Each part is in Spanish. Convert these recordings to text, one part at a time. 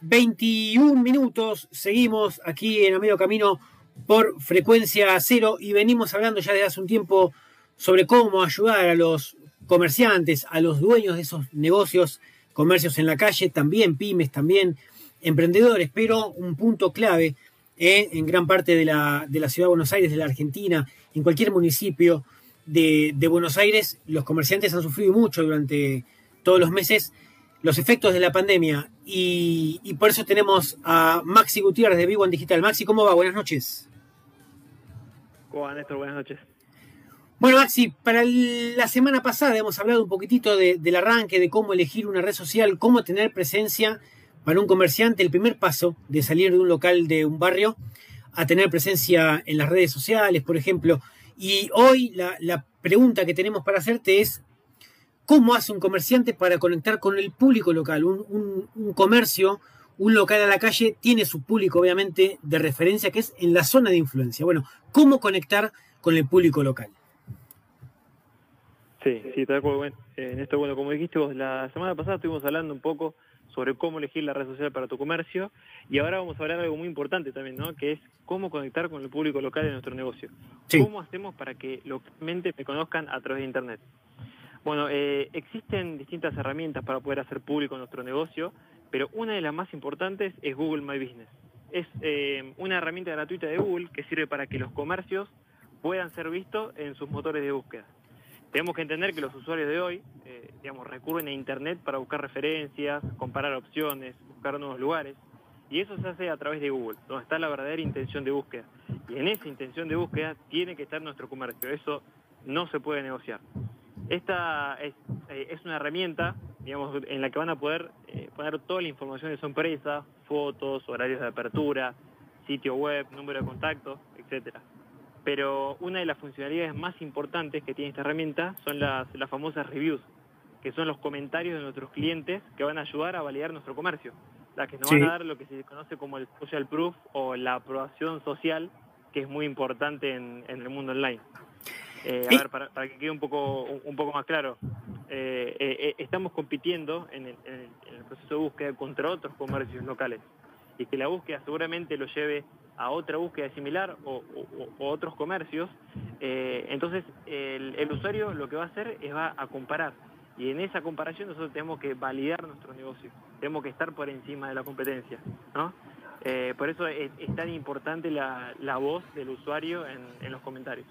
21 minutos. Seguimos aquí en a medio camino por frecuencia cero y venimos hablando ya desde hace un tiempo sobre cómo ayudar a los comerciantes, a los dueños de esos negocios, comercios en la calle, también pymes, también emprendedores, pero un punto clave eh, en gran parte de la, de la, ciudad de Buenos Aires, de la Argentina, en cualquier municipio de, de Buenos Aires, los comerciantes han sufrido mucho durante todos los meses los efectos de la pandemia y, y, por eso tenemos a Maxi Gutiérrez de Vivo en Digital. Maxi, ¿cómo va? Buenas noches. ¿Cómo va, Néstor? Buenas noches. Bueno, Maxi, para la semana pasada hemos hablado un poquitito de, del arranque, de cómo elegir una red social, cómo tener presencia para un comerciante, el primer paso de salir de un local de un barrio a tener presencia en las redes sociales, por ejemplo. Y hoy la, la pregunta que tenemos para hacerte es, ¿Cómo hace un comerciante para conectar con el público local? Un, un, un, comercio, un local a la calle, tiene su público, obviamente, de referencia, que es en la zona de influencia. Bueno, ¿cómo conectar con el público local? Sí, sí, tal cual. En esto, bueno, como dijiste vos, la semana pasada estuvimos hablando un poco sobre cómo elegir la red social para tu comercio y ahora vamos a hablar de algo muy importante también, ¿no? Que es cómo conectar con el público local de nuestro negocio. Sí. ¿Cómo hacemos para que localmente me conozcan a través de Internet? Bueno, eh, existen distintas herramientas para poder hacer público nuestro negocio, pero una de las más importantes es Google My Business. Es eh, una herramienta gratuita de Google que sirve para que los comercios puedan ser vistos en sus motores de búsqueda. Tenemos que entender que los usuarios de hoy, eh, digamos, recurren a Internet para buscar referencias, comparar opciones, buscar nuevos lugares, y eso se hace a través de Google, donde está la verdadera intención de búsqueda. Y en esa intención de búsqueda tiene que estar nuestro comercio. Eso no se puede negociar. Esta es, eh, es, una herramienta, digamos, en la que van a poder eh, poner toda la información de su empresa, fotos, horarios de apertura, sitio web, número de contacto, etcétera. Pero una de las funcionalidades más importantes que tiene esta herramienta son las, las famosas reviews, que son los comentarios de nuestros clientes que van a ayudar a validar nuestro comercio, las que nos sí. van a dar lo que se conoce como el social proof o la aprobación social, que es muy importante en, en el mundo online. Eh, a ver, para, para, que quede un poco, un, un poco más claro, eh, eh, estamos compitiendo en el, en, el, en el, proceso de búsqueda contra otros comercios locales y que la búsqueda seguramente lo lleve a otra búsqueda similar o, o, o otros comercios, entonces el, el, usuario lo que va a hacer es va a comparar y en esa comparación nosotros tenemos que validar nuestro negocio, tenemos que estar por encima de la competencia, ¿no? Eh, por eso es, tan importante la, voz del usuario en, los comentarios.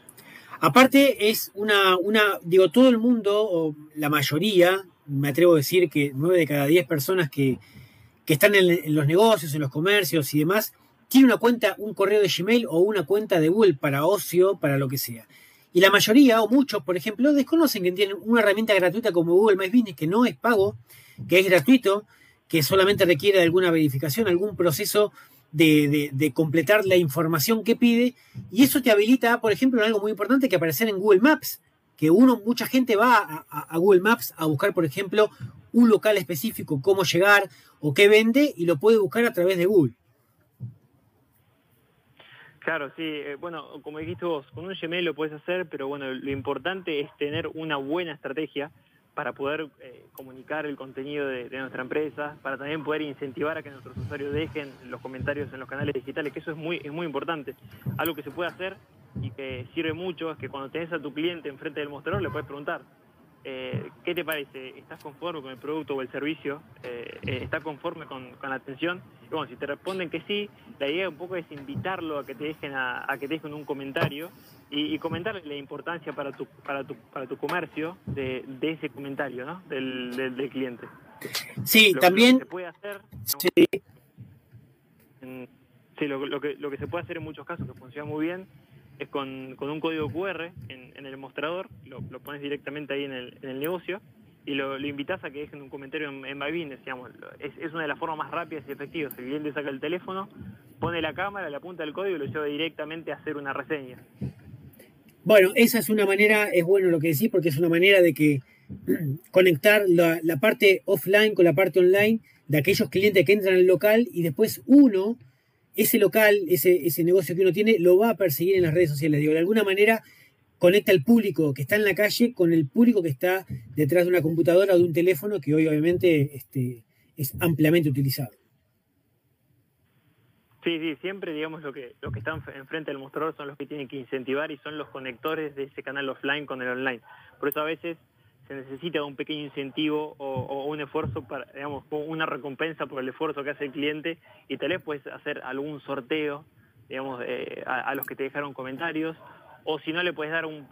Aparte es una, una, digo, todo el mundo, o la mayoría, me atrevo a decir que nueve de cada diez personas que, que están en, en, los negocios, en los comercios y demás, tiene una cuenta, un correo de Gmail o una cuenta de Google para ocio, para lo que sea. Y la mayoría, o muchos, por ejemplo, desconocen que tienen una herramienta gratuita como Google My Business, que no es pago, que es gratuito, que solamente requiere de alguna verificación, algún proceso de, completar la información que pide, y eso te habilita, por ejemplo, en algo muy importante que aparecer en Google Maps, que uno, mucha gente va a, a, a, Google Maps a buscar, por ejemplo, un local específico, cómo llegar o qué vende, y lo puede buscar a través de Google. Claro, sí, eh, bueno, como dijiste vos, con un Gmail lo puedes hacer, pero bueno, lo importante es tener una buena estrategia para poder eh, comunicar el contenido de, de, nuestra empresa, para también poder incentivar a que nuestros usuarios dejen los comentarios en los canales digitales, que eso es muy, es muy importante. Algo que se puede hacer y que sirve mucho es que cuando tenés a tu cliente enfrente del mostrador le puedes preguntar, eh, ¿qué te parece? ¿Estás conforme con el producto o el servicio? Eh, eh, ¿Estás conforme con, con, la atención? Y bueno, si te responden que sí, la idea un poco es invitarlo a que te dejen, a, a que te dejen un comentario y, y comentarle la importancia para tu, para tu, para tu comercio de, de ese comentario, ¿no? Del, del, del cliente. Sí, lo, también... Lo que se puede hacer... Sí. En, sí, lo, lo, que, lo que se puede hacer en muchos casos, que funciona muy bien, es con, con un código QR en, en el mostrador, lo, lo, pones directamente ahí en el, en el negocio y lo, lo, invitas a que dejen un comentario en, en. Es, es, una de las formas más rápidas y efectivas. El cliente saca el teléfono, pone la cámara, le apunta el código y lo lleva directamente a hacer una reseña. Bueno, esa es una manera, es bueno lo que decís, porque es una manera de que conectar la parte offline con la parte online de aquellos clientes que entran al local y después uno ese local, ese, ese negocio que uno tiene, lo va a perseguir en las redes sociales. De alguna manera conecta el público que está en la calle con el público que está detrás de una computadora o de un teléfono que hoy obviamente este, es ampliamente utilizado. Sí, sí, siempre digamos lo que, lo que están enfrente del mostrador son los que tienen que incentivar y son los conectores de ese canal offline con el online. Por eso a veces se necesita un pequeño incentivo o, un esfuerzo para, digamos, una recompensa por el esfuerzo que hace el cliente y tal vez puedes hacer algún sorteo, digamos, a, los que te dejaron comentarios o si no le puedes dar un,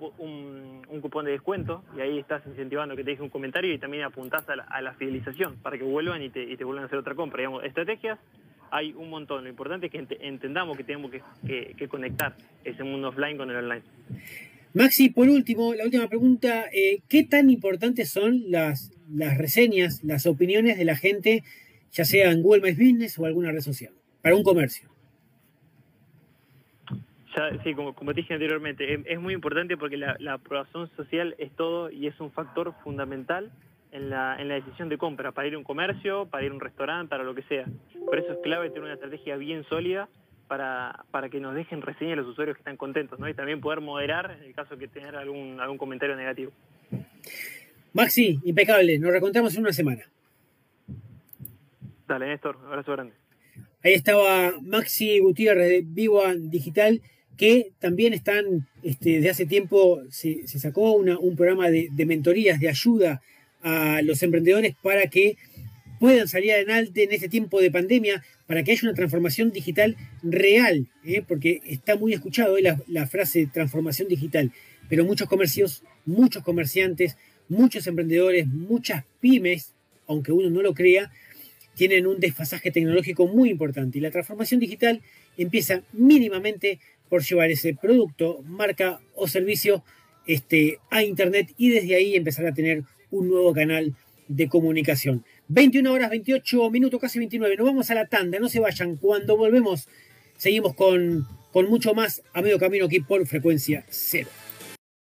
cupón de descuento y ahí estás incentivando que te deje un comentario y también apuntás a la, fidelización para que vuelvan y te vuelvan a hacer otra compra. Digamos, estrategias hay un montón. Lo importante es que entendamos que tenemos que, conectar ese mundo offline con el online. Maxi, por último, la última pregunta, eh, ¿qué tan importantes son las, las reseñas, las opiniones de la gente, ya sea en Google My Business o alguna red social, para un comercio? sí, como, como te dije anteriormente, es, muy importante porque la, la aprobación social es todo y es un factor fundamental en la, en la decisión de compra, para ir a un comercio, para ir a un restaurante, para lo que sea. Por eso es clave tener una estrategia bien sólida para, para que nos dejen reseñas los usuarios que están contentos, ¿no? Y también poder moderar en el caso de tener algún, algún comentario negativo. Maxi, impecable, nos reencontramos en una semana. Dale, Néstor, abrazo grande. Ahí estaba Maxi Gutiérrez de Viva Digital, que también están, este, de hace tiempo se, sacó un programa de, de mentorías, de ayuda a los emprendedores para que puedan salir adelante en este tiempo de pandemia, para que haya una transformación digital real, ¿eh? porque está muy escuchado la, la, frase transformación digital, pero muchos comercios, muchos comerciantes, muchos emprendedores, muchas pymes, aunque uno no lo crea, tienen un desfasaje tecnológico muy importante. Y la transformación digital empieza mínimamente por llevar ese producto, marca o servicio este, a Internet y desde ahí empezar a tener un nuevo canal de comunicación. 21 horas 28 minutos, casi 29. Nos vamos a la tanda, no se vayan. Cuando volvemos, seguimos con, con mucho más a medio camino aquí por frecuencia cero.